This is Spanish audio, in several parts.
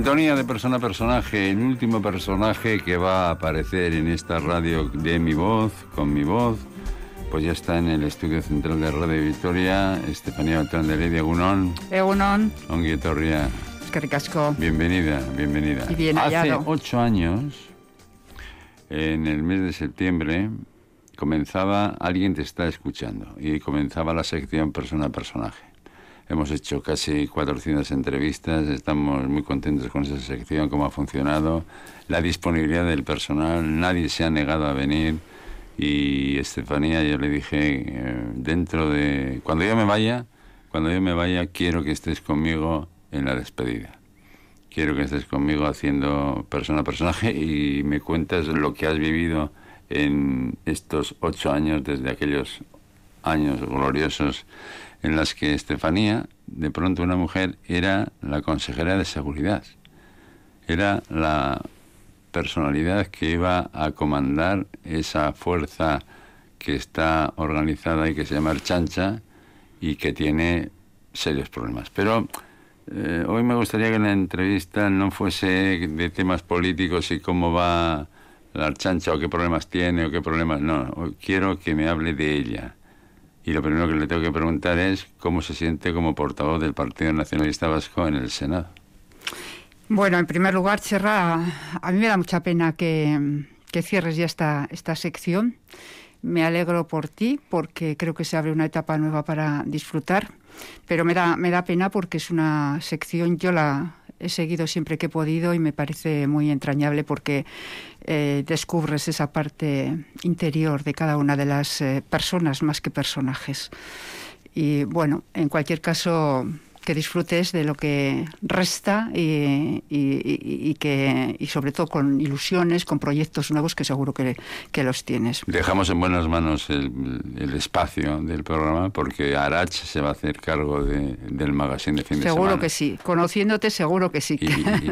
Sintonía de persona a personaje, el último personaje que va a aparecer en esta radio de mi voz, con mi voz, pues ya está en el estudio central de Radio Victoria, Estefanía Beltrán de Ley de Egunon. Egunon. Onguietorria. Es que ricasco. Bienvenida, bienvenida. Y bien Hace ocho años, en el mes de septiembre, comenzaba Alguien te está escuchando y comenzaba la sección persona a personaje. Hemos hecho casi 400 entrevistas, estamos muy contentos con esa sección, cómo ha funcionado, la disponibilidad del personal, nadie se ha negado a venir y Estefanía yo le dije, eh, dentro de... Cuando yo me vaya, cuando yo me vaya quiero que estés conmigo en la despedida. Quiero que estés conmigo haciendo persona a personaje y me cuentas lo que has vivido en estos ocho años, desde aquellos años gloriosos en las que Estefanía, de pronto una mujer, era la consejera de seguridad. Era la personalidad que iba a comandar esa fuerza que está organizada y que se llama Chancha y que tiene serios problemas. Pero eh, hoy me gustaría que la entrevista no fuese de temas políticos y cómo va la Archancha o qué problemas tiene o qué problemas... No, quiero que me hable de ella. Y lo primero que le tengo que preguntar es cómo se siente como portavoz del Partido Nacionalista Vasco en el Senado. Bueno, en primer lugar, Cherra, a mí me da mucha pena que, que cierres ya esta, esta sección. Me alegro por ti porque creo que se abre una etapa nueva para disfrutar, pero me da, me da pena porque es una sección, yo la he seguido siempre que he podido y me parece muy entrañable porque eh, descubres esa parte interior de cada una de las eh, personas más que personajes. Y bueno, en cualquier caso, que disfrutes de lo que resta y, y, que, y sobre todo con ilusiones, con proyectos nuevos que seguro que, que los tienes. Dejamos en buenas manos el, el, espacio del programa porque Arach se va a hacer cargo de, del magazine de fin seguro de semana. Seguro que sí, conociéndote seguro que sí.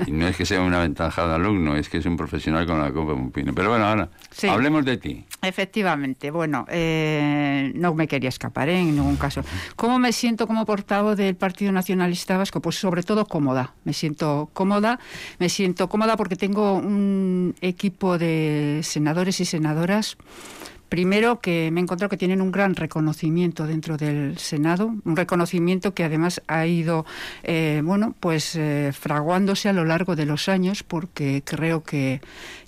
Y, no es que sea un aventajado alumno, es que es un profesional con la copa un pino. Pero bueno, ahora, sí. hablemos de ti. Efectivamente, bueno, eh, no me quería escapar ¿eh? en ningún caso. ¿Cómo me siento como portavoz del Partido Nacionalista Vasco? Pues sobre todo cómoda. Me siento cómoda, me siento cómoda porque tengo un equipo de senadores y senadoras. Primero que me he encontrado que tienen un gran reconocimiento dentro del Senado, un reconocimiento que además ha ido, eh, bueno, pues eh, fraguándose a lo largo de los años, porque creo que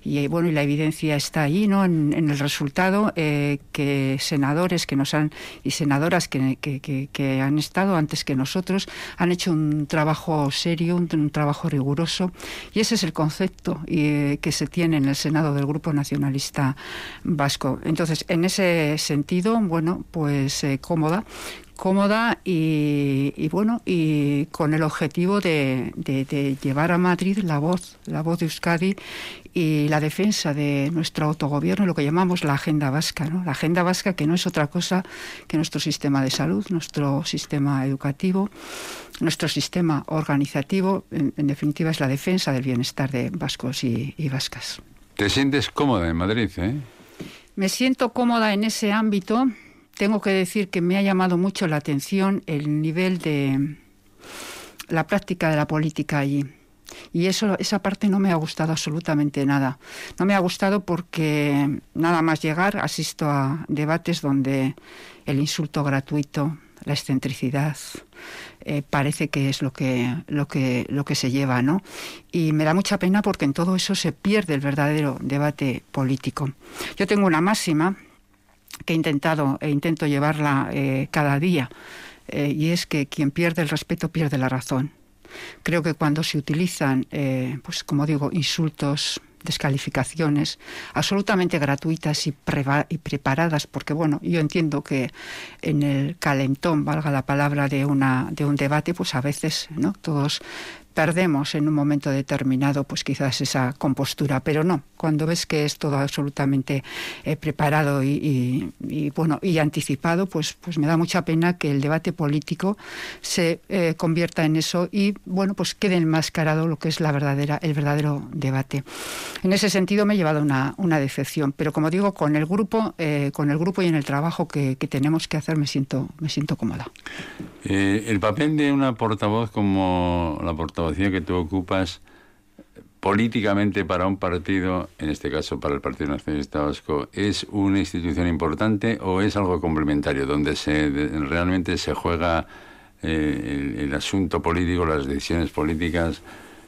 y bueno y la evidencia está ahí no en, el resultado eh, que senadores que nos han y senadoras que, que, han estado antes que nosotros han hecho un trabajo serio un, trabajo riguroso y ese es el concepto y, que se tiene en el senado del grupo nacionalista vasco. Entonces en ese sentido bueno pues eh, cómoda cómoda y, bueno y con el objetivo de, de, llevar a Madrid la voz la voz de Euskadi y la defensa de nuestro autogobierno lo que llamamos la agenda vasca ¿no? la agenda vasca que no es otra cosa que nuestro sistema de salud nuestro sistema educativo nuestro sistema organizativo en, en definitiva es la defensa del bienestar de vascos y, y vascas te sientes cómoda en Madrid eh me siento cómoda en ese ámbito tengo que decir que me ha llamado mucho la atención el nivel de la práctica de la política allí. Y eso, esa parte no me ha gustado absolutamente nada. No me ha gustado porque nada más llegar asisto a debates donde el insulto gratuito, la excentricidad, eh, parece que es lo que, lo, que, lo que se lleva, ¿no? Y me da mucha pena porque en todo eso se pierde el verdadero debate político. Yo tengo una máxima que he intentado e intento llevarla eh, cada día eh, y es que quien pierde el respeto pierde la razón. Creo que cuando se utilizan, eh, pues como digo, insultos, descalificaciones absolutamente gratuitas y, y, preparadas, porque bueno, yo entiendo que en el calentón, valga la palabra, de, una, de un debate, pues a veces ¿no? todos perdemos en un momento determinado pues quizás esa compostura, pero no, cuando ves que es todo absolutamente eh, preparado y, bueno y anticipado, pues, pues me da mucha pena que el debate político se eh, convierta en eso y bueno pues quede enmascarado lo que es la verdadera, el verdadero debate. En ese sentido me he llevado una, decepción, pero como digo, con el grupo, eh, con el grupo y en el trabajo que, que, tenemos que hacer me siento, me siento cómoda. El papel de una portavoz como la portavoz que tú ocupas políticamente para un partido, en este caso para el Partido Nacionalista Vasco, es una institución importante o es algo complementario, donde se realmente se juega eh, el, asunto político, las decisiones políticas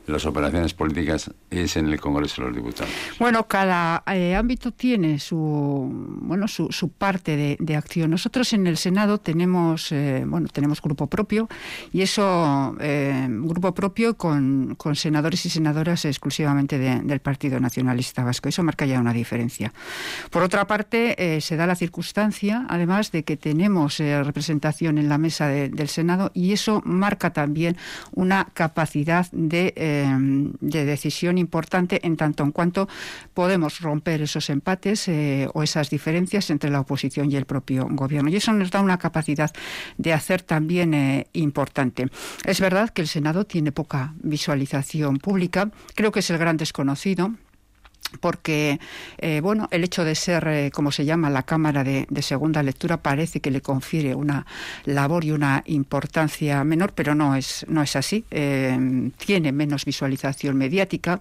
las operaciones políticas es en el Congreso de los Diputados. Bueno, cada eh, ámbito tiene su bueno su, su parte de, acción. Nosotros en el Senado tenemos eh, bueno tenemos grupo propio y eso eh, grupo propio con, con, senadores y senadoras exclusivamente del Partido Nacionalista Vasco. Eso marca ya una diferencia. Por otra parte, se da la circunstancia, además de que tenemos representación en la mesa del Senado y eso marca también una capacidad de de decisión importante en tanto en cuanto podemos romper esos empates eh, o esas diferencias entre la oposición y el propio gobierno. Y eso nos da una capacidad de hacer también eh, importante. Es verdad que el Senado tiene poca visualización pública, creo que es el gran desconocido porque eh, bueno el hecho de ser eh, como se llama la cámara de, segunda lectura parece que le confiere una labor y una importancia menor pero no es no es así. Eh, tiene menos visualización mediática.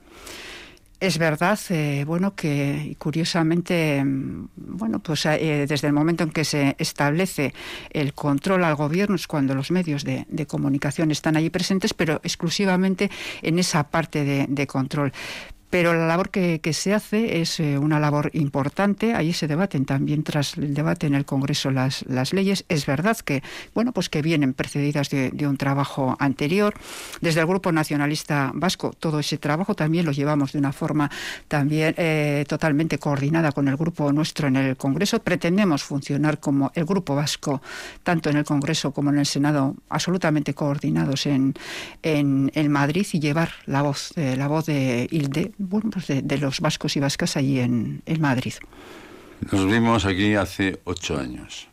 Es verdad, bueno, que curiosamente, bueno, pues desde el momento en que se establece el control al gobierno es cuando los medios de, comunicación están allí presentes, pero exclusivamente en esa parte de control pero la labor que, se hace es eh, una labor importante. Ahí se debaten también tras el debate en el Congreso las, leyes. Es verdad que bueno pues que vienen precedidas de, un trabajo anterior. Desde el Grupo Nacionalista Vasco todo ese trabajo también lo llevamos de una forma también eh, totalmente coordinada con el grupo nuestro en el Congreso. Pretendemos funcionar como el Grupo Vasco tanto en el Congreso como en el Senado absolutamente coordinados en, en, Madrid y llevar la voz eh, la voz de ILDE bueno, pues de, los vascos y vascas allí en, Madrid. Nos vimos aquí hace ocho años.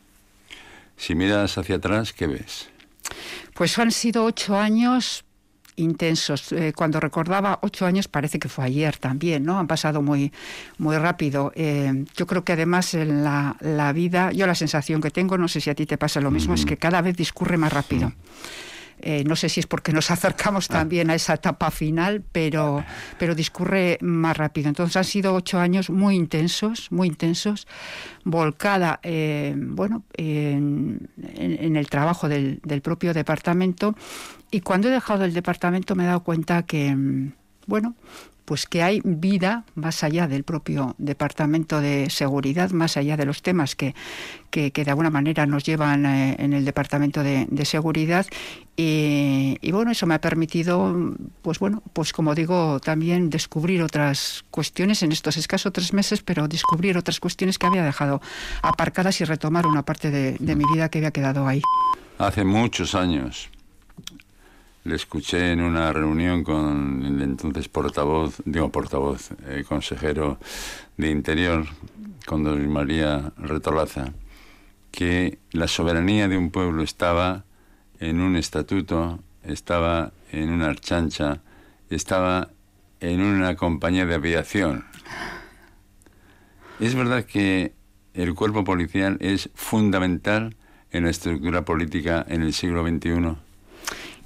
Si miras hacia atrás, ¿qué ves? Pues han sido ocho años intensos. Eh, cuando recordaba ocho años parece que fue ayer también, ¿no? Han pasado muy, muy rápido. Eh, yo creo que además en la, la, vida, yo la sensación que tengo, no sé si a ti te pasa lo mismo, es que cada vez discurre más rápido. Eh, no sé si es porque nos acercamos ah. también a esa etapa final, pero, pero discurre más rápido. Entonces han sido ocho años muy intensos, muy intensos, volcada eh, bueno, en, el trabajo del, del propio departamento. Y cuando he dejado el departamento me he dado cuenta que, bueno, pues que hay vida más allá del propio Departamento de Seguridad, más allá de los temas que, que, de alguna manera nos llevan eh, en el Departamento de, Seguridad. Y, bueno, eso me ha permitido, pues bueno, pues como digo, también descubrir otras cuestiones en estos escasos tres meses, pero descubrir otras cuestiones que había dejado aparcadas y retomar una parte de, de mi vida que había quedado ahí. Hace muchos años le escuché en una reunión con el entonces portavoz, digo portavoz, eh, consejero de Interior, con don María Retolaza, que la soberanía de un pueblo estaba en un estatuto, estaba en una archancha, estaba en una compañía de aviación. Es verdad que el cuerpo policial es fundamental en la estructura política en el siglo XXI.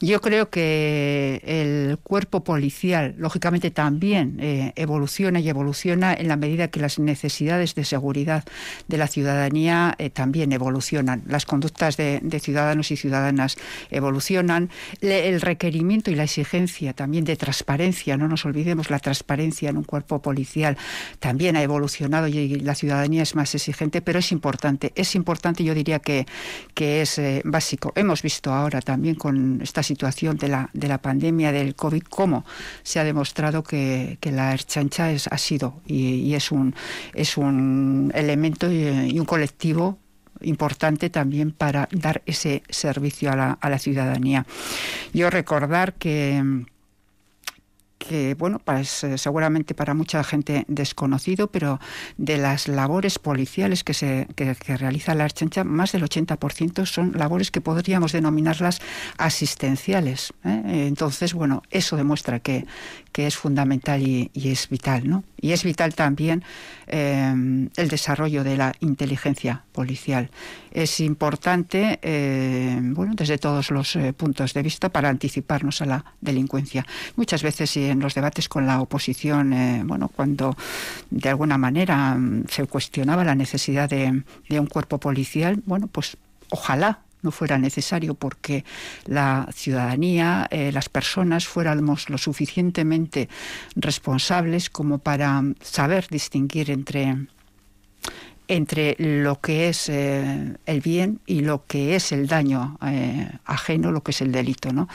Yo creo que el cuerpo policial, lógicamente, también eh, evoluciona y evoluciona en la medida que las necesidades de seguridad de la ciudadanía eh, también evolucionan. Las conductas de, ciudadanos y ciudadanas evolucionan. el requerimiento y la exigencia también de transparencia, no nos olvidemos, la transparencia en un cuerpo policial también ha evolucionado y la ciudadanía es más exigente, pero es importante. Es importante, yo diría que, que es eh, básico. Hemos visto ahora también con estas situación de la, de la pandemia del COVID, cómo se ha demostrado que, la Erchancha es, ha sido y, es, un, es un elemento y, un colectivo importante también para dar ese servicio a la, a la ciudadanía. Yo recordar que que bueno, pues, seguramente para mucha gente desconocido, pero de las labores policiales que, se, que, realiza la Archancha, más del 80% son labores que podríamos denominarlas asistenciales. ¿eh? Entonces, bueno, eso demuestra que, que es fundamental y, es vital, ¿no? Y es vital también eh, el desarrollo de la inteligencia policial. Es importante, bueno, desde todos los puntos de vista para anticiparnos a la delincuencia. Muchas veces, y en los debates con la oposición, eh, bueno, cuando de alguna manera mm, se cuestionaba la necesidad de, de un cuerpo policial, bueno, pues ojalá no fuera necesario porque la ciudadanía, eh, las personas fuéramos lo suficientemente responsables como para saber distinguir entre entre lo que es eh, el bien y lo que es el daño eh, ajeno, lo que es el delito, ¿no?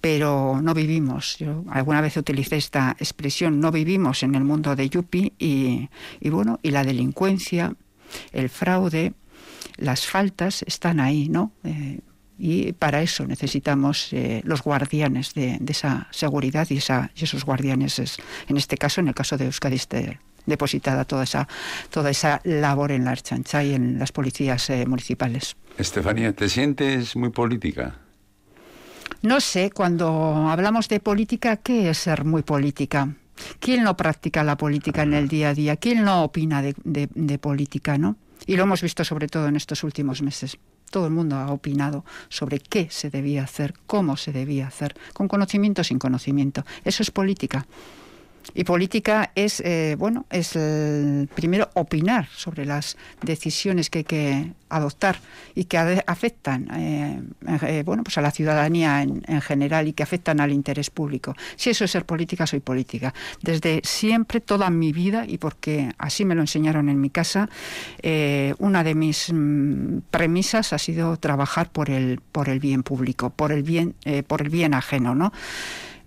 Pero no vivimos, yo alguna vez utilicé esta expresión, no vivimos en el mundo de Yupi y, bueno, y la delincuencia, el fraude, las faltas están ahí, ¿no? Eh, y para eso necesitamos los guardianes de, esa seguridad y, esa, y esos guardianes es, en este caso, en el caso de Euskadi, depositada toda esa, toda esa labor en la Archancha y en las policías eh, municipales. Estefanía, ¿te sientes muy política? No sé, cuando hablamos de política, ¿qué es ser muy política? ¿Quién no practica la política en el día a día? ¿Quién no opina de, de política, no? Y lo hemos visto sobre todo en estos últimos meses. Todo el mundo ha opinado sobre qué se debía hacer, cómo se debía hacer, con conocimiento o sin conocimiento. Eso es política. Y política es, eh, bueno, es primero opinar sobre las decisiones que hay que adoptar y que afectan, eh, eh, bueno, pues a la ciudadanía en, general y que afectan al interés público. Si eso es ser política, soy política. Desde siempre, toda mi vida, y porque así me lo enseñaron en mi casa, una de mis mm, premisas ha sido trabajar por el, por el bien público, por el bien, por el bien ajeno, ¿no?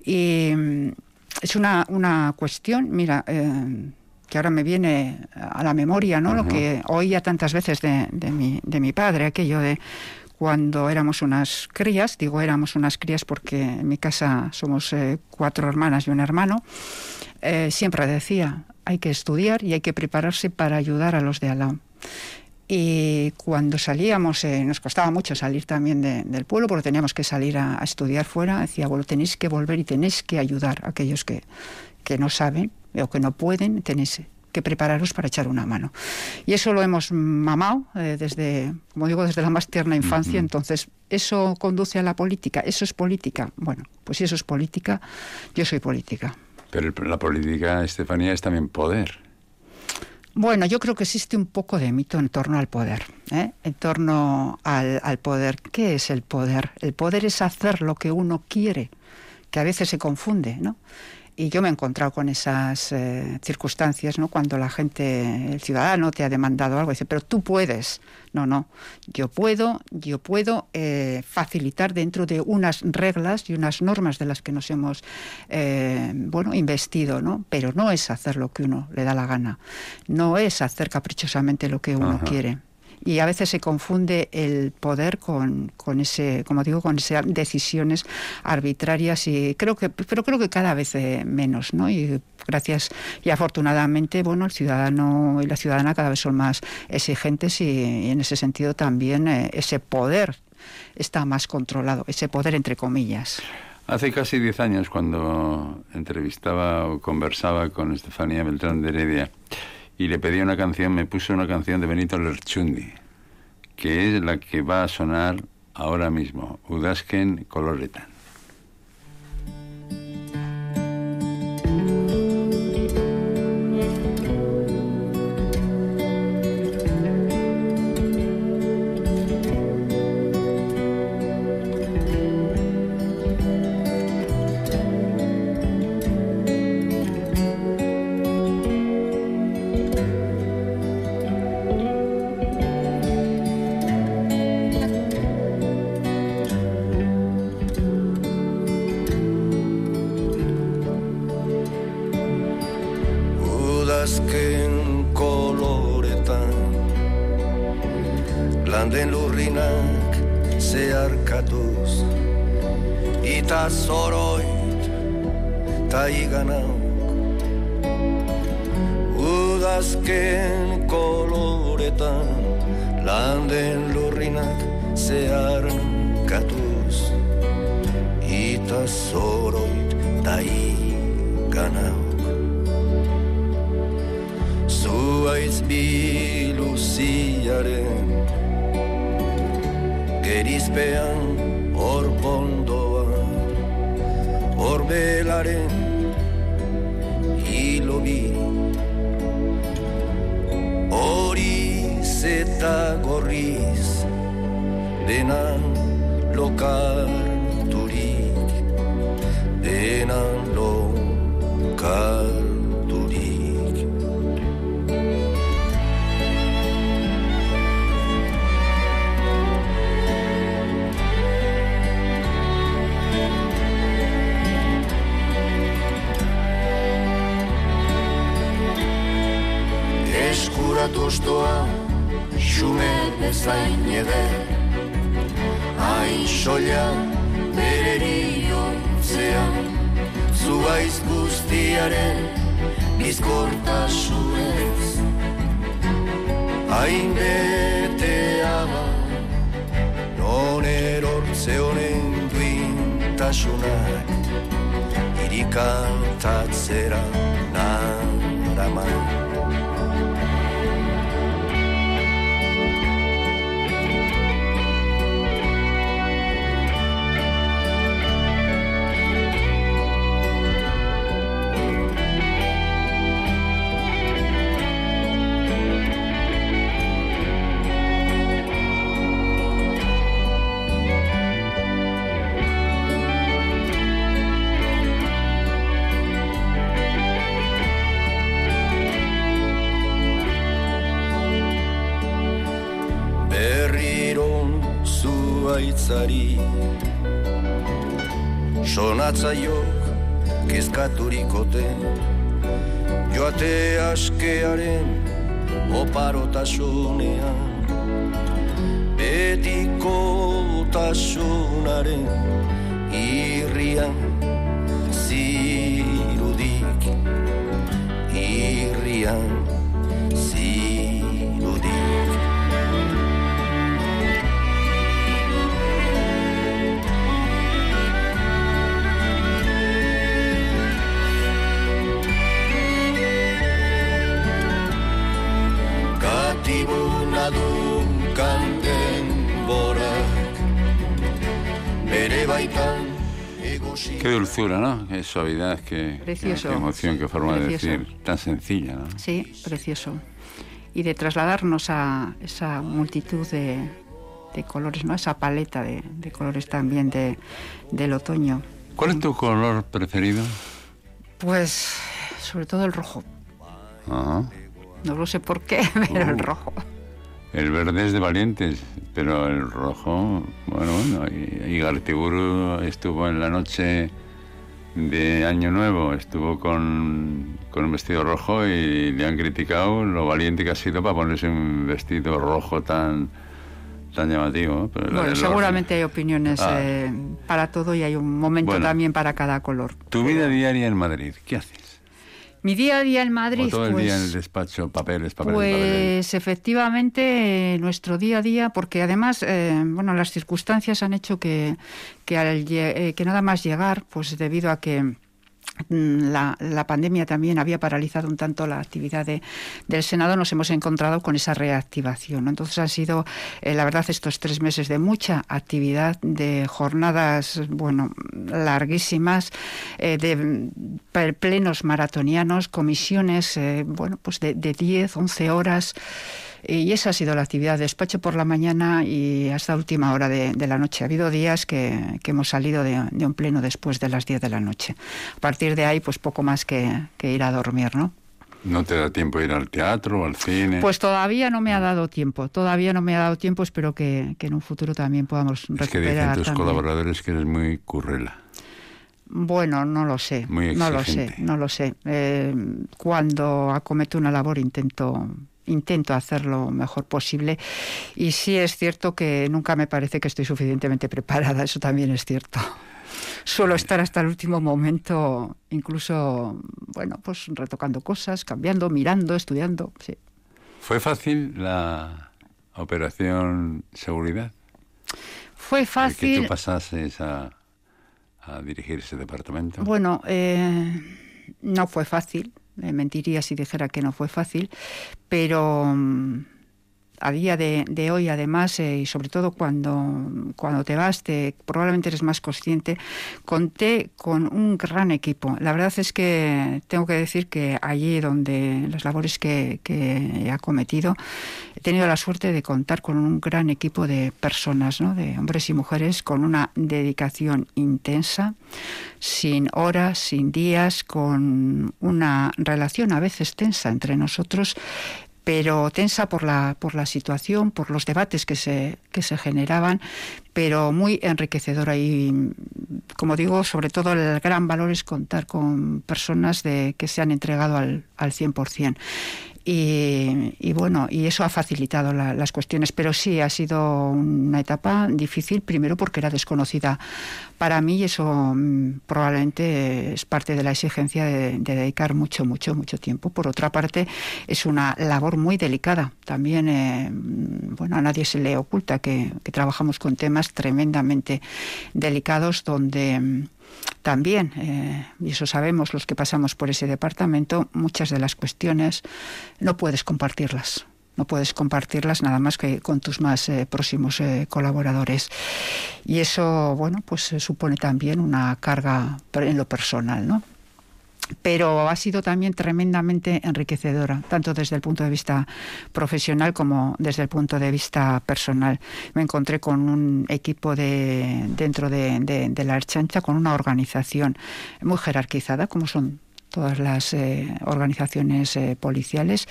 Y es una, una cuestión, mira, eh, que ahora me viene a la memoria, ¿no? Lo que oía tantas veces de, de, mi, de mi padre, aquello de cuando éramos unas crías, digo éramos unas crías porque en mi casa somos eh, cuatro hermanas y un hermano, eh, siempre decía, hay que estudiar y hay que prepararse para ayudar a los de al lado. Y cuando salíamos, eh, nos costaba mucho salir también del pueblo porque teníamos que salir a, estudiar fuera. Decía, bueno, tenéis que volver y tenéis que ayudar a aquellos que, que no saben o que no pueden, tenéis que prepararos para echar una mano. Y eso lo hemos mamado eh, desde, como digo, desde la más tierna infancia. Entonces, ¿eso conduce a la política? ¿Eso es política? Bueno, pues si eso es política, yo soy política. Pero la política, Estefanía, es también poder. Bueno, yo creo que existe un poco de mito en torno al poder, ¿eh? en torno al, al, poder. ¿Qué es el poder? El poder es hacer lo que uno quiere, que a veces se confunde, ¿no? Y yo me he encontrado con esas eh, circunstancias, ¿no? Cuando la gente, el ciudadano te ha demandado algo, dice, pero tú puedes. No, no, yo puedo, yo puedo eh, facilitar dentro de unas reglas y unas normas de las que nos hemos, eh, bueno, investido, ¿no? Pero no es hacer lo que uno le da la gana, no es hacer caprichosamente lo que uno quiere y a veces se confunde el poder con, con ese, como digo, con esas decisiones arbitrarias y creo que, pero creo que cada vez eh, menos, ¿no? Y gracias y afortunadamente, bueno, el ciudadano y la ciudadana cada vez son más exigentes y, en ese sentido también eh, ese poder está más controlado, ese poder entre comillas. Hace casi diez años, cuando entrevistaba o conversaba con Estefanía Beltrán de Heredia, y le pedí una canción, me puso una canción de Benito Lerchundi, que es la que va a sonar ahora mismo, Udasken Coloretan. joan den lurrinak zeharkatuz. Ita zoroit ta iganauk. Udazken koloretan landen lurrinak zeharkatuz. Ita zoroit ta iganauk. Zuaiz biluziaren gerizpean hor pondoa ba. hor belaren hilobi hori zeta gorriz dena lokal. Bezain eder hain soia bereri ontzean zuaiz guztiaren bizkortasunez hain betea non erortze honen duintasunak irikantatzera naraman zuaitzari Sonatzaiok kezkaturikote Joate askearen oparotasunean Betiko tasunaren irrian zirudik. Irrian Qué dulzura, ¿no? Qué suavidad, qué, precioso. qué emoción, qué forma de decir, tan sencilla, ¿no? Sí, precioso. Y de trasladarnos a esa multitud de, colores, ¿no? Esa paleta de, colores también de, del otoño. ¿Cuál es tu color preferido? Pues sobre todo el rojo. No lo sé por qué, pero el uh. rojo. El verde es de valientes, pero el rojo, bueno, bueno, y, Gartiburu estuvo en la noche de Año Nuevo, estuvo con, con, un vestido rojo y le han criticado lo valiente que ha sido para ponerse un vestido rojo tan tan llamativo. bueno, seguramente hay opiniones ah. eh, para todo y hay un momento también para cada color. Tu vida diaria en Madrid, ¿qué haces? Mi día a día en Madrid. todo el día en el despacho, papeles, papeles. Pues efectivamente, nuestro día a día, porque además, eh, bueno, las circunstancias han hecho que, que, eh, que nada más llegar, pues debido a que la, la, pandemia también había paralizado un tanto la actividad del Senado, nos hemos encontrado con esa reactivación. Entonces han sido, eh, la verdad, estos tres meses de mucha actividad, de jornadas, bueno, larguísimas, eh, de plenos maratonianos, comisiones, eh, bueno, pues de, de 10, 11 horas. Y esa ha sido la actividad de despacho por la mañana y hasta última hora de, la noche. Ha habido días que, hemos salido de, un pleno después de las 10 de la noche. A partir de ahí, pues poco más que, ir a dormir, ¿no? ¿No te da tiempo ir al teatro o al cine? Pues todavía no me ha dado tiempo, todavía no me ha dado tiempo, espero que, en un futuro también podamos recuperar. Es que dicen tus colaboradores que eres muy currela. Bueno, no lo sé, no lo sé, no lo sé. Eh, cuando acometo una labor intento intento hacer lo mejor posible. Y sí es cierto que nunca me parece que estoy suficientemente preparada, eso también es cierto. Suelo estar hasta el último momento, incluso, bueno, pues retocando cosas, cambiando, mirando, estudiando. Sí. ¿Fue fácil la operación seguridad? Fue fácil. que tú pasases a, a dirigir ese departamento? Bueno, eh, no fue fácil. Me mentiría si dijera que no fue fácil, pero mm, a día de, hoy, además, eh, y sobre todo cuando, cuando te vas, te, probablemente eres más consciente, conté con un gran equipo. La verdad es que tengo que decir que allí donde las labores que, que he acometido, he tenido la suerte de contar con un gran equipo de personas, ¿no? de hombres y mujeres, con una dedicación intensa, sin horas, sin días, con una relación a veces tensa entre nosotros, pero tensa por la, por la situación, por los debates que se, que se generaban, pero muy enriquecedora y, como digo, sobre todo el gran valor es contar con personas de, que se han entregado al, al 100%. Y, bueno, y eso ha facilitado las cuestiones, pero sí ha sido una etapa difícil, primero porque era desconocida para mí y eso mm, probablemente es parte de la exigencia de, dedicar mucho, mucho, mucho tiempo. Por otra parte, es una labor muy delicada. También, eh, bueno, a nadie se le oculta que, que trabajamos con temas tremendamente delicados donde mm, también, eh, y eso sabemos los que pasamos por ese departamento, muchas de las cuestiones no puedes compartirlas. No puedes compartirlas nada más que con tus más eh, próximos eh, colaboradores. Y eso, bueno, pues supone también una carga en lo personal, ¿no? Pero ha sido también tremendamente enriquecedora, tanto desde el punto de vista profesional como desde el punto de vista personal. Me encontré con un equipo de, dentro de, la Archancha, con una organización muy jerarquizada, como son todas las eh, organizaciones eh, policiales,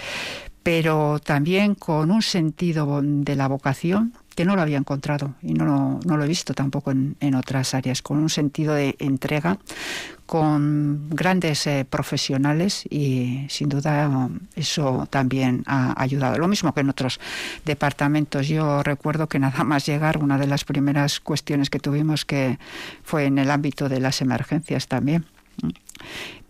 pero también con un sentido de la vocación que no lo había encontrado y no lo, he visto tampoco en, otras áreas, con un sentido de entrega, con grandes eh, profesionales y sin duda eso también ha ayudado. Lo mismo que en otros departamentos. Yo recuerdo que nada más llegar, una de las primeras cuestiones que tuvimos que fue en el ámbito de las emergencias también.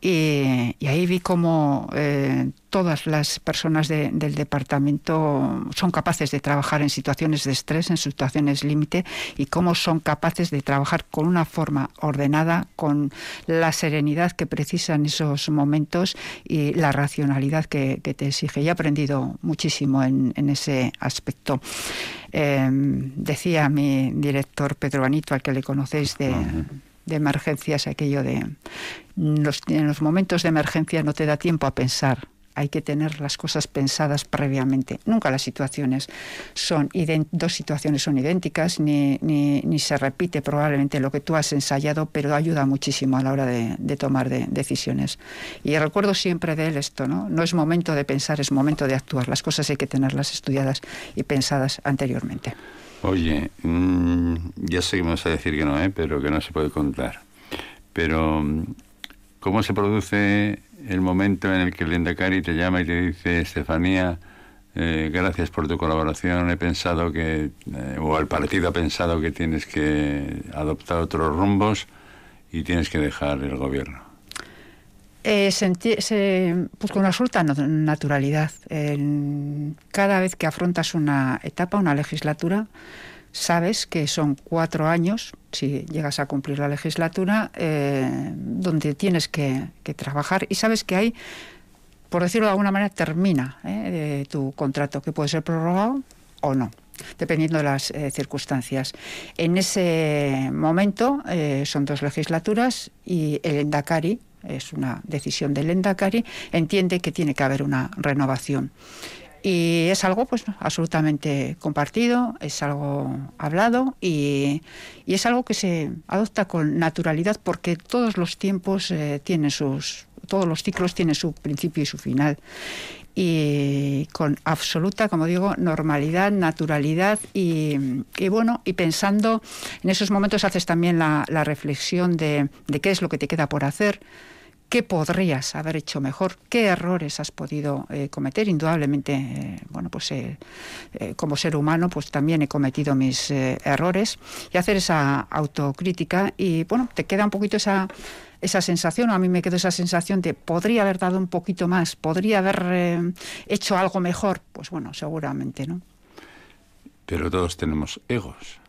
Y, ahí vi cómo eh, todas las personas del departamento son capaces de trabajar en situaciones de estrés, en situaciones límite, y cómo son capaces de trabajar con una forma ordenada, con la serenidad que precisan esos momentos y la racionalidad que, te exige. Y he aprendido muchísimo en, ese aspecto. Em, decía mi director Pedro Anito, al que le conocéis de de emergencias, aquello de los, en los momentos de emergencia no te da tiempo a pensar, hay que tener las cosas pensadas previamente. Nunca las situaciones son dos situaciones son idénticas, ni, ni, se repite probablemente lo que tú has ensayado, pero ayuda muchísimo a la hora de, tomar decisiones. Y recuerdo siempre de él esto, ¿no? No es momento de pensar, es momento de actuar. Las cosas hay que tenerlas estudiadas y pensadas anteriormente. Oye, mm, ya seguimos a decir que no, ¿eh? pero que no se puede contar. Pero, ¿cómo se produce el momento en el que el Endacari te llama y te dice, Estefanía, eh, gracias por tu colaboración, he pensado que, eh, o el partido ha pensado que tienes que adoptar otros rumbos y tienes que dejar el gobierno? Eh, pues con absoluta naturalidad. cada vez que afrontas una etapa, una legislatura, sabes que son cuatro años, si llegas a cumplir la legislatura, eh, donde tienes que, trabajar y sabes que hay, por decirlo de alguna manera, termina eh, tu contrato, que puede ser prorrogado o no dependiendo de las circunstancias. En ese momento son dos legislaturas y el Endacari, es una decisión del Endacari, entiende que tiene que haber una renovación. Y es algo pues absolutamente compartido, es algo hablado y, es algo que se adopta con naturalidad porque todos los tiempos eh, tienen sus, todos los ciclos tienen su principio y su final. Y con absoluta, como digo, normalidad, naturalidad y, bueno, y pensando en esos momentos haces también la, reflexión de qué es lo que te queda por hacer qué podrías haber hecho mejor, qué errores has podido eh, cometer. Indudablemente, eh, bueno, pues eh, como ser humano, pues también he cometido mis errores y hacer esa autocrítica y bueno, te queda un poquito esa esa sensación, o a mí me quedó esa sensación de podría haber dado un poquito más, podría haber hecho algo mejor, pues bueno, seguramente, ¿no? Pero todos tenemos egos.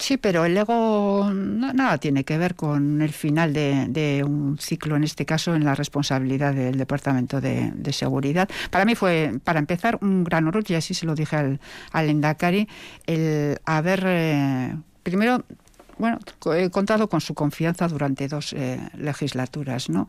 Sí, pero el ego nada tiene que ver con el final de, un ciclo, en este caso en la responsabilidad del Departamento de, Seguridad. Para mí fue, para empezar, un gran honor, y así se lo dije al, al Endacari, el haber, eh, primero, bueno, he contado con su confianza durante dos eh, legislaturas, ¿no?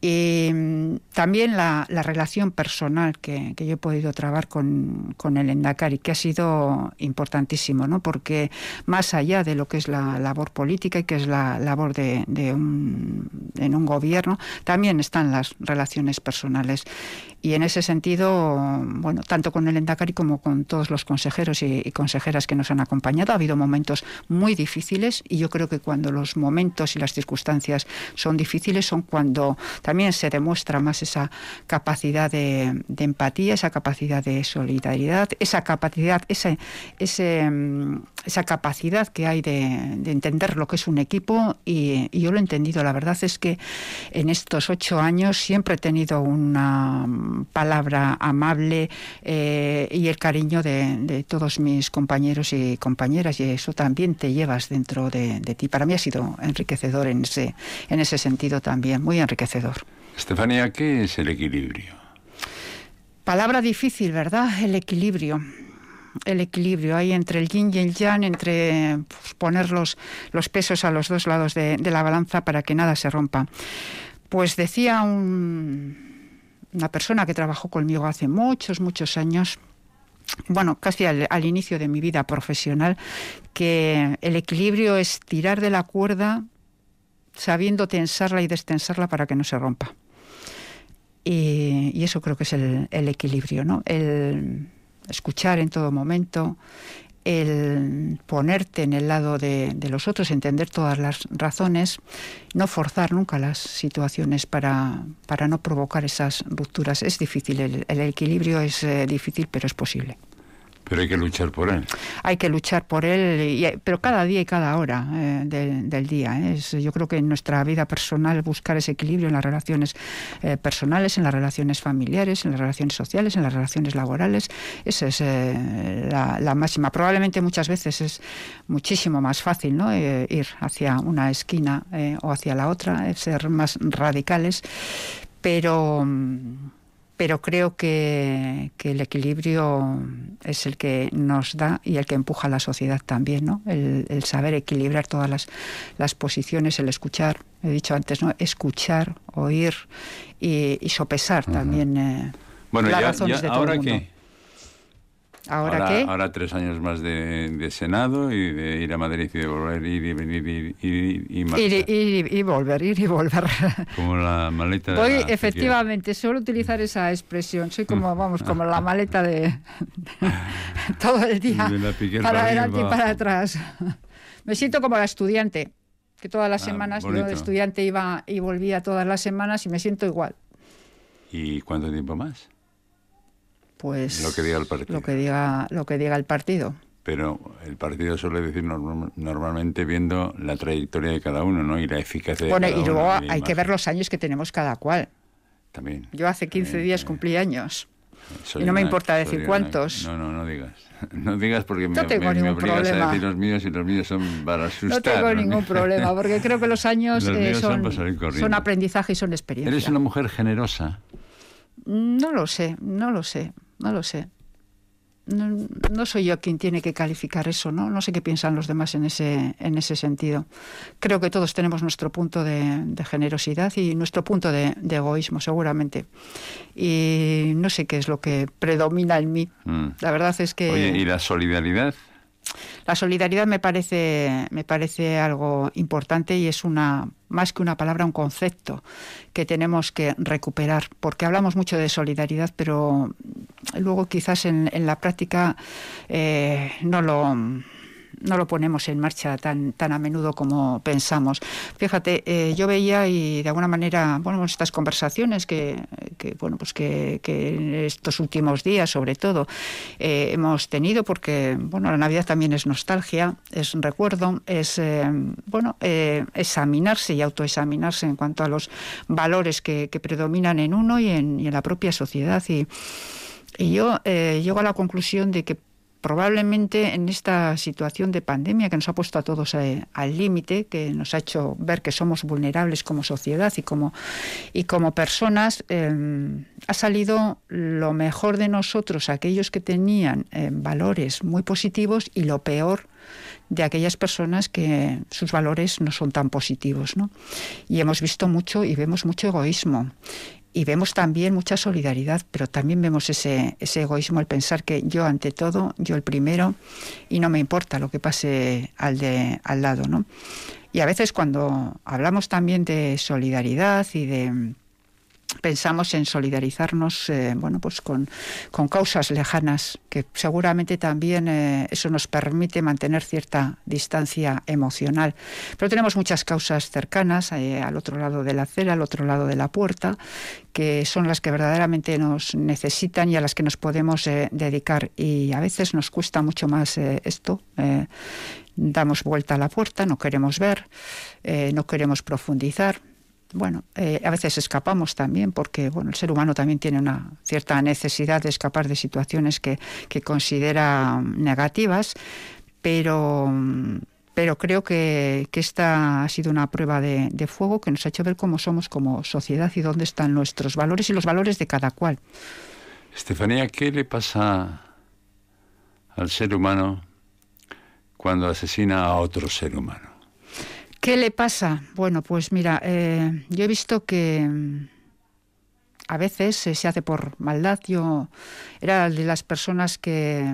Y mm, también la, relación personal que, yo he podido trabar con, con el Endacari, que ha sido importantísimo, ¿no? porque más allá de lo que es la labor política y que es la labor de, un, en un gobierno, también están las relaciones personales. Y en ese sentido, bueno, tanto con el Endacari como con todos los consejeros y, consejeras que nos han acompañado, ha habido momentos muy difíciles y yo creo que cuando los momentos y las circunstancias son difíciles son cuando también se demuestra más esa capacidad de, empatía, esa capacidad de solidaridad, esa capacidad, ese, ese, mm, esa capacidad que hay de, entender lo que es un equipo y, yo lo he entendido. La verdad es que en estos ocho años siempre he tenido una palabra amable eh, y el cariño de, todos mis compañeros y compañeras y eso también te llevas dentro de, ti. Para mí ha sido enriquecedor en ese, en ese sentido también, muy enriquecedor. Estefanía, ¿qué es el equilibrio? Palabra difícil, ¿verdad? El equilibrio el equilibrio ahí entre el yin y el yang, entre pues, poner los, pesos a los dos lados de, la balanza para que nada se rompa. Pues decía un, una persona que trabajó conmigo hace muchos, muchos años, bueno, casi al, inicio de mi vida profesional, que el equilibrio es tirar de la cuerda sabiendo tensarla y destensarla para que no se rompa. Y, eso creo que es el, el, equilibrio, ¿no? El escuchar en todo momento, el ponerte en el lado de, los otros, entender todas las razones, no forzar nunca las situaciones para, para no provocar esas rupturas. Es difícil, el, equilibrio es eh, difícil, pero es posible. Pero hay que luchar por él. Hay que luchar por él, pero cada día y cada hora eh, del día. ¿eh? Es, yo creo que en nuestra vida personal buscar ese equilibrio en las relaciones eh, personales, en las relaciones familiares, en las relaciones sociales, en las relaciones laborales, esa es la, la, máxima. Probablemente muchas veces es muchísimo más fácil ¿no? ir hacia una esquina o hacia la otra, ser más radicales, pero pero creo que, el equilibrio es el que nos da y el que empuja a la sociedad también, ¿no? El, saber equilibrar todas las, las, posiciones, el escuchar, he dicho antes, ¿no? Escuchar, oír y, sopesar también eh, bueno, las razones de todo ahora el mundo. ¿Ahora, ahora qué? Ahora tres años más de, Senado y de ir a Madrid y de volver, ir y venir y, y, y, volver, ir y volver. Como la maleta de Voy, efectivamente, suelo utilizar esa expresión. Soy como, vamos, como la maleta de... todo el día, para adelante y para atrás. Me siento como la estudiante, que todas las ah, semanas yo de estudiante iba y volvía todas las semanas y me siento igual. ¿Y cuánto tiempo más? Pues lo que diga el partido. Lo que diga, lo que diga el partido. Pero el partido suele decir normalmente viendo la trayectoria de cada uno, ¿no? Y la eficacia de bueno, y luego hay que ver los años que tenemos cada cual. También. Yo hace 15 días cumplí años. y no me importa decir cuántos. No, no, no digas. No digas porque me, obligas a decir los míos y los míos son para asustar. No tengo ningún problema, porque creo que los años eh, son, son aprendizaje y son experiencia. ¿Eres una mujer generosa? No lo sé, no lo sé no lo sé. No, soy yo quien tiene que calificar eso, ¿no? No sé qué piensan los demás en ese, en ese sentido. Creo que todos tenemos nuestro punto de, generosidad y nuestro punto de, egoísmo, seguramente. Y no sé qué es lo que predomina en mí. Mm. La verdad es que... Oye, ¿y la solidaridad? La solidaridad me parece, me parece algo importante y es una más que una palabra, un concepto que tenemos que recuperar, porque hablamos mucho de solidaridad, pero luego quizás en, la práctica eh, no lo no lo ponemos en marcha tan, tan a menudo como pensamos. Fíjate, eh, yo veía y de alguna manera, bueno, estas conversaciones que, bueno, pues que, que, estos últimos días, sobre todo, eh, hemos tenido, porque, bueno, la Navidad también es nostalgia, es recuerdo, es, eh, bueno, examinarse y autoexaminarse en cuanto a los valores que, predominan en uno y en, la propia sociedad. Y, y yo llego a la conclusión de que probablemente en esta situación de pandemia que nos ha puesto a todos eh, al límite, que nos ha hecho ver que somos vulnerables como sociedad y como, y como personas, em, ha salido lo mejor de nosotros, aquellos que tenían em, valores muy positivos y lo peor de aquellas personas que sus valores no son tan positivos. ¿no? Y hemos visto mucho y vemos mucho egoísmo y vemos también mucha solidaridad, pero también vemos ese, ese egoísmo, el pensar que yo ante todo, yo el primero, y no me importa lo que pase al, de, al lado. ¿no? Y a veces cuando hablamos también de solidaridad y de pensamos en solidarizarnos eh, bueno pues con, causas lejanas que seguramente también eh, eso nos permite mantener cierta distancia emocional. Pero tenemos muchas causas cercanas eh, al otro lado de la acera al otro lado de la puerta que son las que verdaderamente nos necesitan y a las que nos podemos dedicar. Y a veces nos cuesta mucho más esto damos vuelta a la puerta no queremos ver no queremos profundizar bueno, eh, a veces escapamos también porque bueno, el ser humano también tiene una cierta necesidad de escapar de situaciones que, considera negativas, pero, pero creo que, esta ha sido una prueba de, fuego que nos ha hecho ver cómo somos como sociedad y dónde están nuestros valores y los valores de cada cual. Estefanía, ¿qué le pasa al ser humano cuando asesina a otro ser humano? ¿Qué le pasa? Bueno, pues mira, eh, yo he visto que mm, a veces se hace por maldad. Yo era de las personas que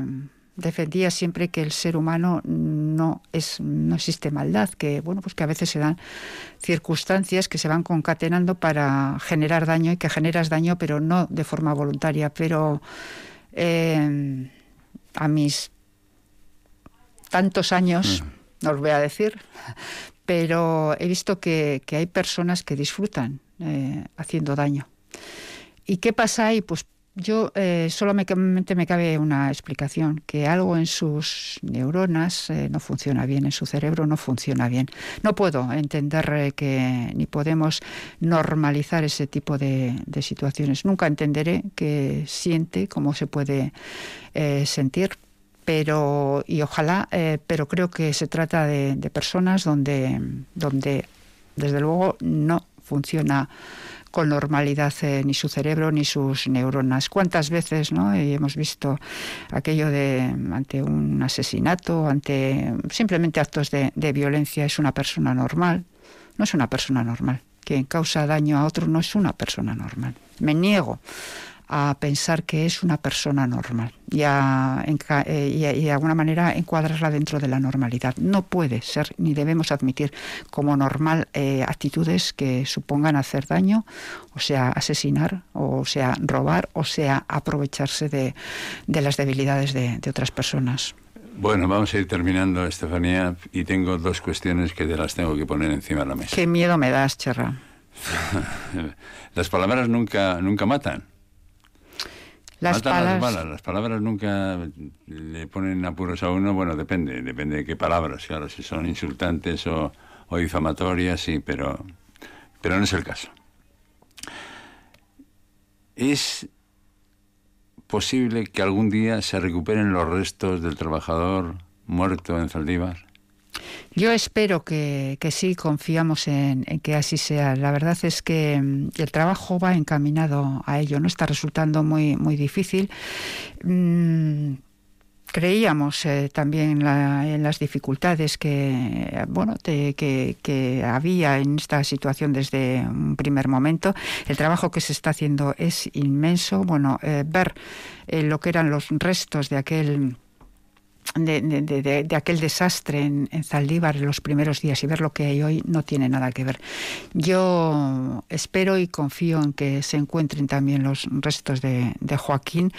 defendía siempre que el ser humano no es no existe maldad que bueno pues que a veces se dan circunstancias que se van concatenando para generar daño y que generas daño pero no de forma voluntaria pero eh, a mis tantos años mm. no os voy a decir pero he visto que, hay personas que disfrutan eh, haciendo daño. ¿Y qué pasa ahí? Pues yo eh, solamente me cabe una explicación, que algo en sus neuronas eh, no funciona bien, en su cerebro no funciona bien. No puedo entender que ni podemos normalizar ese tipo de, situaciones. Nunca entenderé qué siente, cómo se puede sentir, pero y ojalá, eh, pero creo que se trata de, personas donde, donde desde luego no funciona con normalidad eh, ni su cerebro ni sus neuronas. ¿Cuántas veces no hemos visto aquello de ante un asesinato, ante simplemente actos de, de violencia es una persona normal? No es una persona normal. Quien causa daño a otro no es una persona normal. Me niego a pensar que es una persona normal y, a, eh, de alguna manera encuadrarla dentro de la normalidad. No puede ser ni debemos admitir como normal eh, actitudes que supongan hacer daño, o sea, asesinar, o sea, robar, o sea, aprovecharse de, las debilidades de, otras personas. Bueno, vamos a ir terminando, Estefanía, y tengo dos cuestiones que te las tengo que poner encima de la mesa. Qué miedo me das, Cherra. las palabras nunca, nunca matan. Las palabras. Las palabras nunca le ponen apuros a uno. Bueno, depende, depende de qué palabras. Claro, si son insultantes o, o difamatorias, sí, pero, pero no es el caso. ¿Es posible que algún día se recuperen los restos del trabajador muerto en Zaldívar? Yo espero que, sí, confiamos en, que así sea. La verdad es que mm, el trabajo va encaminado a ello, no está resultando muy, muy difícil. Mm, creíamos eh, también en las dificultades que bueno que, había en esta situación desde un primer momento el trabajo que se está haciendo es inmenso bueno eh, ver eh, lo que eran los restos de aquel de, aquel desastre en, en, Zaldívar los primeros días y ver lo que hay hoy no tiene nada que ver. Yo espero y confío en que se encuentren también los restos de, de Joaquín,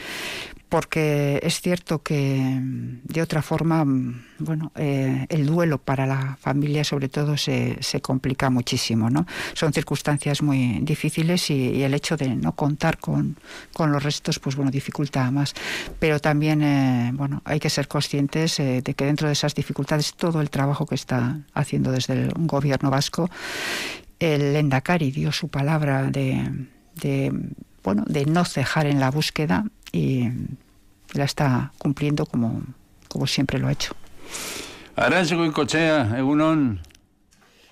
porque es cierto que de otra forma, bueno, eh, el duelo para la familia sobre todo se, se, complica muchísimo, ¿no? Son circunstancias muy difíciles y, el hecho de no contar con, con, los restos, pues bueno, dificulta más. Pero también, eh, bueno, hay que ser conscientes eh, de que dentro de esas dificultades todo el trabajo que está haciendo desde el gobierno vasco, el Endacari dio su palabra de, de bueno, de no cejar en la búsqueda y la está cumpliendo como, como siempre lo ha hecho. Arancho y Cochea, Egunon.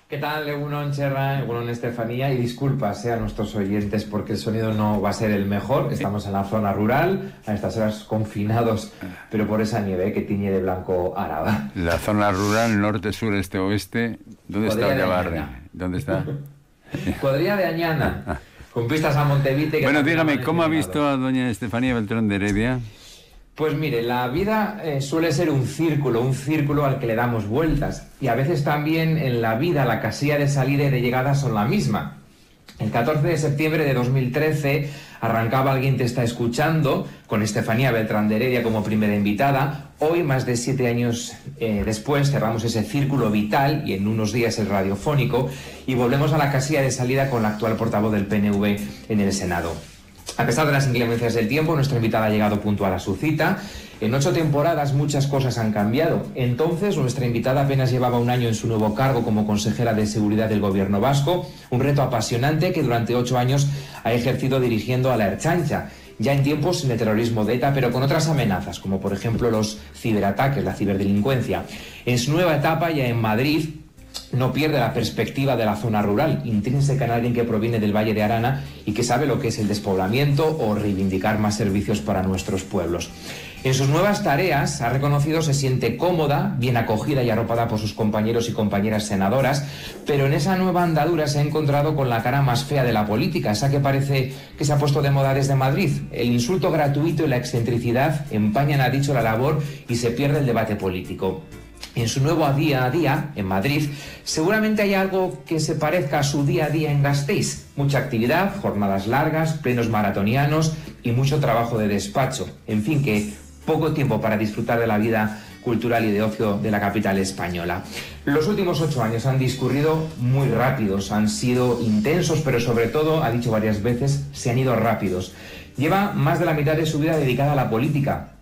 ¿Qué tal, Egunon Cherra, Egunon Estefanía? Y disculpas eh, a nuestros oyentes porque el sonido no va a ser el mejor. Estamos en la zona rural, a estas horas confinados, pero por esa nieve que tiñe de blanco Araba. La zona rural, norte, sur, este, oeste. ¿Dónde Podría está Gabarre? ¿Dónde está? Podría de Añana, con pistas a Montevite. que bueno, dígame, ¿cómo ha visto a doña Estefanía Beltrán de Heredia? Pues mire, la vida eh, suele ser un círculo, un círculo al que le damos vueltas. Y a veces también en la vida la casilla de salida y de llegada son la misma. El 14 de septiembre de 2013 arrancaba Alguien te está escuchando con Estefanía Beltrán de Heredia como primera invitada. Hoy, más de siete años eh, después, cerramos ese círculo vital y en unos días el radiofónico y volvemos a la casilla de salida con la actual portavoz del PNV en el Senado. A pesar de las inclemencias del tiempo, nuestra invitada ha llegado puntual a su cita. En ocho temporadas muchas cosas han cambiado. Entonces, nuestra invitada apenas llevaba un año en su nuevo cargo como consejera de seguridad del gobierno vasco, un reto apasionante que durante ocho años ha ejercido dirigiendo a la Erchancha, ya en tiempos sin el terrorismo de ETA, pero con otras amenazas, como por ejemplo los ciberataques, la ciberdelincuencia. En su nueva etapa, ya en Madrid, no pierde la perspectiva de la zona rural, intrínseca en alguien que proviene del Valle de Arana y que sabe lo que es el despoblamiento o reivindicar más servicios para nuestros pueblos. En sus nuevas tareas, ha reconocido, se siente cómoda, bien acogida y arropada por sus compañeros y compañeras senadoras, pero en esa nueva andadura se ha encontrado con la cara más fea de la política, esa que parece que se ha puesto de moda desde Madrid. El insulto gratuito y la excentricidad empañan, ha dicho, la labor y se pierde el debate político. En su nuevo día a día, en Madrid, seguramente hay algo que se parezca a su día a día en Gasteiz. Mucha actividad, jornadas largas, plenos maratonianos y mucho trabajo de despacho. En fin, que poco tiempo para disfrutar de la vida cultural y de ocio de la capital española. Los últimos ocho años han discurrido muy rápidos, han sido intensos, pero sobre todo, ha dicho varias veces, se han ido rápidos. Lleva más de la mitad de su vida dedicada a la política,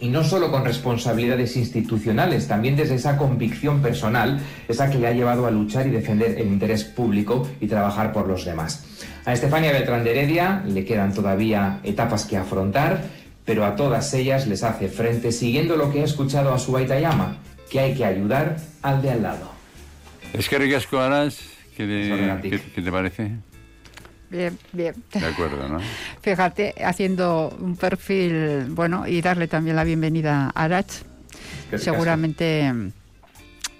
y no solo con responsabilidades institucionales, también desde esa convicción personal, esa que le ha llevado a luchar y defender el interés público y trabajar por los demás. A Estefania Beltrán de Heredia le quedan todavía etapas que afrontar, pero a todas ellas les hace frente siguiendo lo que ha escuchado a su Llama, que hay que ayudar al de al lado. Es que ricasco Aras, ¿qué, qué- qué te parece? Bien, bien. De acuerdo, ¿no? Fíjate, haciendo un perfil, bueno, y darle también la bienvenida a Arach. Seguramente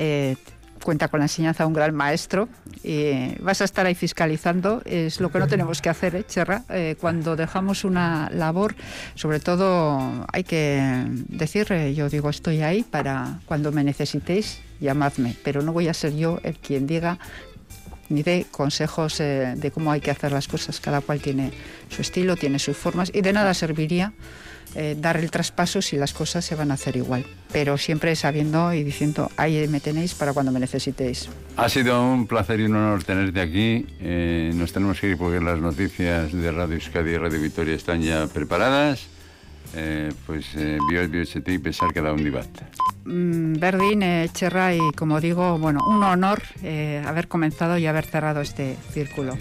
eh, cuenta con la enseñanza de un gran maestro y vas a estar ahí fiscalizando. Es lo que no tenemos que hacer, ¿eh, Cherra? Eh, cuando dejamos una labor, sobre todo hay que decir, eh, yo digo, estoy ahí para cuando me necesitéis, llamadme, pero no voy a ser yo el quien diga ni de consejos eh, de cómo hay que hacer las cosas. Cada cual tiene su estilo, tiene sus formas y de nada serviría eh, dar el traspaso si las cosas se van a hacer igual. Pero siempre sabiendo y diciendo, ahí me tenéis para cuando me necesitéis. Ha sido un placer y un honor tenerte aquí. Eh, nos tenemos que ir porque las noticias de Radio Euskadi y Radio Vitoria están ya preparadas. Eh, pues eh, bio bioetxetik besar cada un dibat. Mm, Berdin, Cherra, y como digo, bueno, un honor eh, haber comenzado y haber cerrado este círculo.